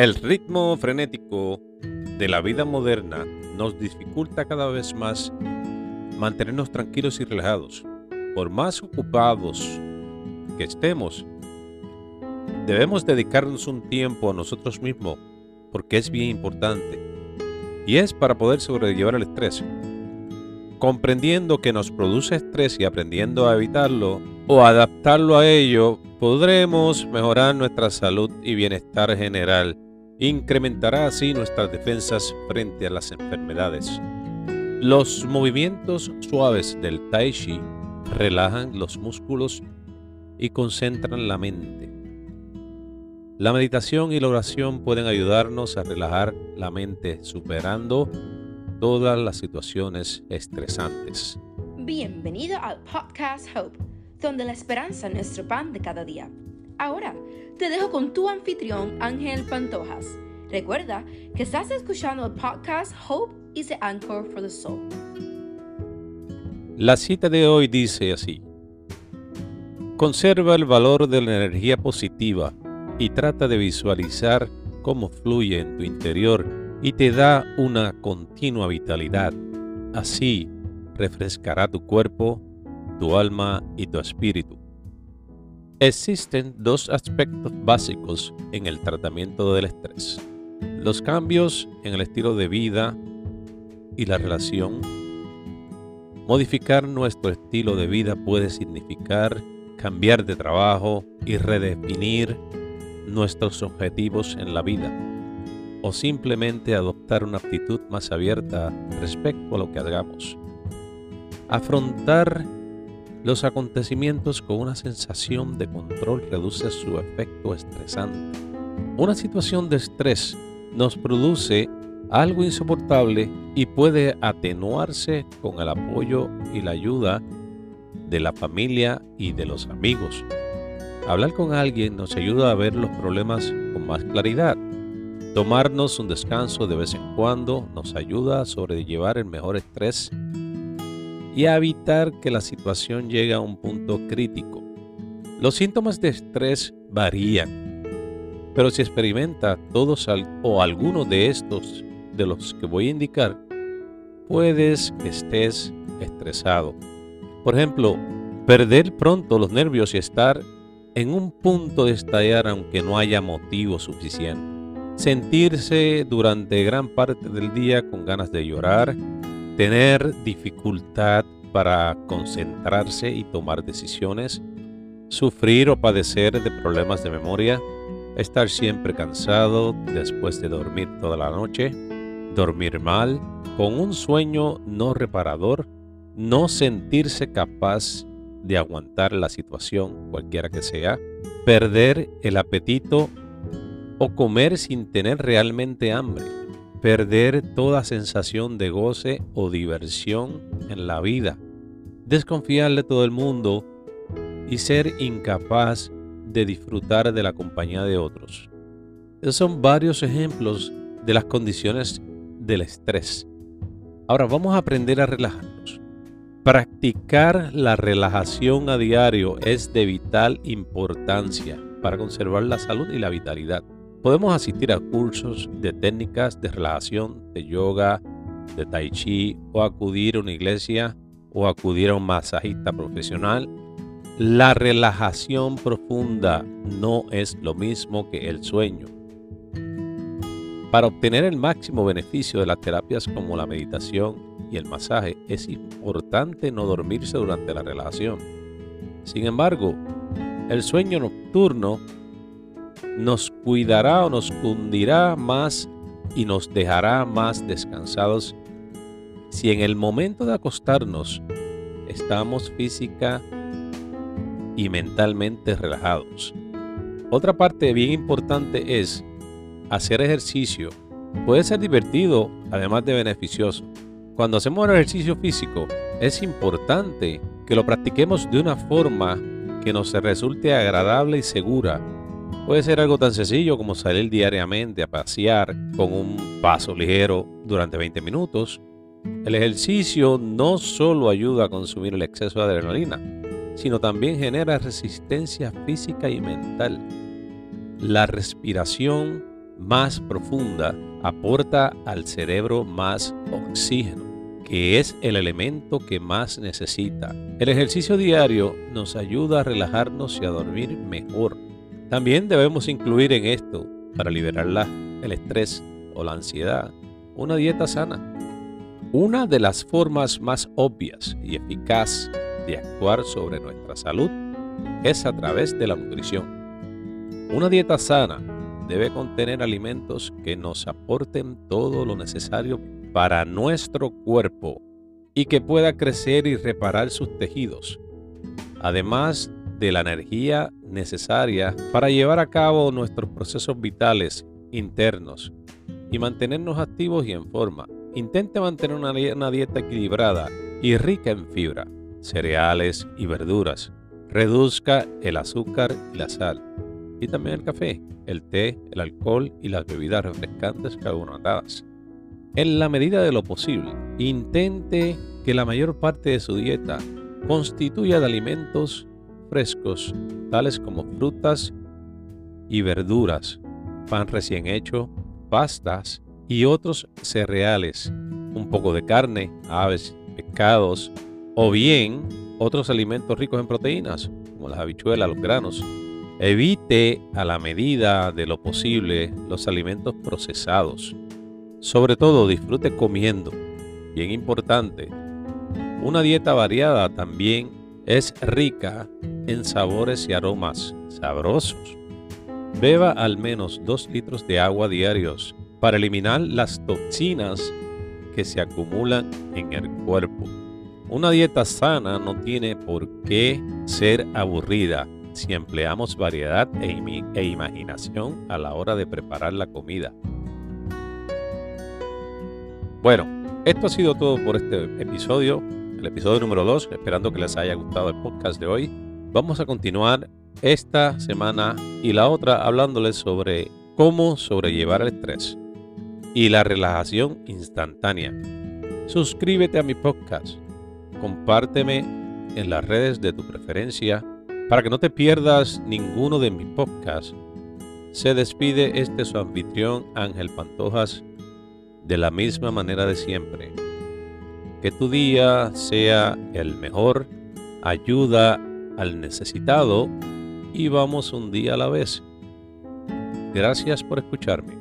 El ritmo frenético de la vida moderna nos dificulta cada vez más mantenernos tranquilos y relajados. Por más ocupados que estemos, debemos dedicarnos un tiempo a nosotros mismos porque es bien importante y es para poder sobrellevar el estrés. Comprendiendo que nos produce estrés y aprendiendo a evitarlo o adaptarlo a ello, podremos mejorar nuestra salud y bienestar general incrementará así nuestras defensas frente a las enfermedades. Los movimientos suaves del tai chi relajan los músculos y concentran la mente. La meditación y la oración pueden ayudarnos a relajar la mente superando todas las situaciones estresantes. Bienvenido al podcast Hope, donde la esperanza es nuestro pan de cada día. Ahora, te dejo con tu anfitrión Ángel Pantojas. Recuerda que estás escuchando el podcast Hope is the Anchor for the Soul. La cita de hoy dice así. Conserva el valor de la energía positiva y trata de visualizar cómo fluye en tu interior y te da una continua vitalidad. Así refrescará tu cuerpo, tu alma y tu espíritu. Existen dos aspectos básicos en el tratamiento del estrés. Los cambios en el estilo de vida y la relación. Modificar nuestro estilo de vida puede significar cambiar de trabajo y redefinir nuestros objetivos en la vida. O simplemente adoptar una actitud más abierta respecto a lo que hagamos. Afrontar los acontecimientos con una sensación de control reduce su efecto estresante. Una situación de estrés nos produce algo insoportable y puede atenuarse con el apoyo y la ayuda de la familia y de los amigos. Hablar con alguien nos ayuda a ver los problemas con más claridad. Tomarnos un descanso de vez en cuando nos ayuda a sobrellevar el mejor estrés y evitar que la situación llegue a un punto crítico. Los síntomas de estrés varían, pero si experimenta todos o alguno de estos de los que voy a indicar, puedes que estés estresado. Por ejemplo, perder pronto los nervios y estar en un punto de estallar aunque no haya motivo suficiente. Sentirse durante gran parte del día con ganas de llorar, tener dificultad para concentrarse y tomar decisiones, sufrir o padecer de problemas de memoria, estar siempre cansado después de dormir toda la noche, dormir mal, con un sueño no reparador, no sentirse capaz de aguantar la situación, cualquiera que sea, perder el apetito o comer sin tener realmente hambre perder toda sensación de goce o diversión en la vida, desconfiar de todo el mundo y ser incapaz de disfrutar de la compañía de otros. Esos son varios ejemplos de las condiciones del estrés. Ahora vamos a aprender a relajarnos. Practicar la relajación a diario es de vital importancia para conservar la salud y la vitalidad. Podemos asistir a cursos de técnicas de relajación, de yoga, de tai chi o acudir a una iglesia o acudir a un masajista profesional. La relajación profunda no es lo mismo que el sueño. Para obtener el máximo beneficio de las terapias como la meditación y el masaje, es importante no dormirse durante la relajación. Sin embargo, el sueño nocturno nos cuidará o nos cundirá más y nos dejará más descansados si en el momento de acostarnos estamos física y mentalmente relajados. Otra parte bien importante es hacer ejercicio. Puede ser divertido, además de beneficioso. Cuando hacemos un ejercicio físico, es importante que lo practiquemos de una forma que nos resulte agradable y segura Puede ser algo tan sencillo como salir diariamente a pasear con un paso ligero durante 20 minutos. El ejercicio no solo ayuda a consumir el exceso de adrenalina, sino también genera resistencia física y mental. La respiración más profunda aporta al cerebro más oxígeno, que es el elemento que más necesita. El ejercicio diario nos ayuda a relajarnos y a dormir mejor. También debemos incluir en esto, para liberar el estrés o la ansiedad, una dieta sana. Una de las formas más obvias y eficaz de actuar sobre nuestra salud es a través de la nutrición. Una dieta sana debe contener alimentos que nos aporten todo lo necesario para nuestro cuerpo y que pueda crecer y reparar sus tejidos, además de la energía necesaria para llevar a cabo nuestros procesos vitales internos y mantenernos activos y en forma. Intente mantener una, una dieta equilibrada y rica en fibra, cereales y verduras. Reduzca el azúcar y la sal y también el café, el té, el alcohol y las bebidas refrescantes carbonatadas. En la medida de lo posible, intente que la mayor parte de su dieta constituya de alimentos frescos, tales como frutas y verduras, pan recién hecho, pastas y otros cereales, un poco de carne, aves, pescados o bien otros alimentos ricos en proteínas, como las habichuelas, los granos, Evite a la medida de lo posible los alimentos procesados. Sobre todo disfrute comiendo. Bien importante, una dieta variada también es rica en sabores y aromas sabrosos. Beba al menos 2 litros de agua diarios para eliminar las toxinas que se acumulan en el cuerpo. Una dieta sana no tiene por qué ser aburrida si empleamos variedad e, e, imaginación a la hora de preparar la comida. Bueno, esto ha sido todo por este episodio, el episodio número 2, esperando que les haya gustado el podcast de hoy. Vamos a continuar esta semana y la otra hablándoles sobre cómo sobrellevar el estrés y la relajación instantánea. Suscríbete a mi podcast, compárteme en las redes de tu preferencia para que no te pierdas ninguno de mis podcasts, se despide este su anfitrión Ángel Pantojas de la misma manera de siempre. Que tu día sea el mejor, ayuda al necesitado y vamos un día a la vez. Gracias por escucharme.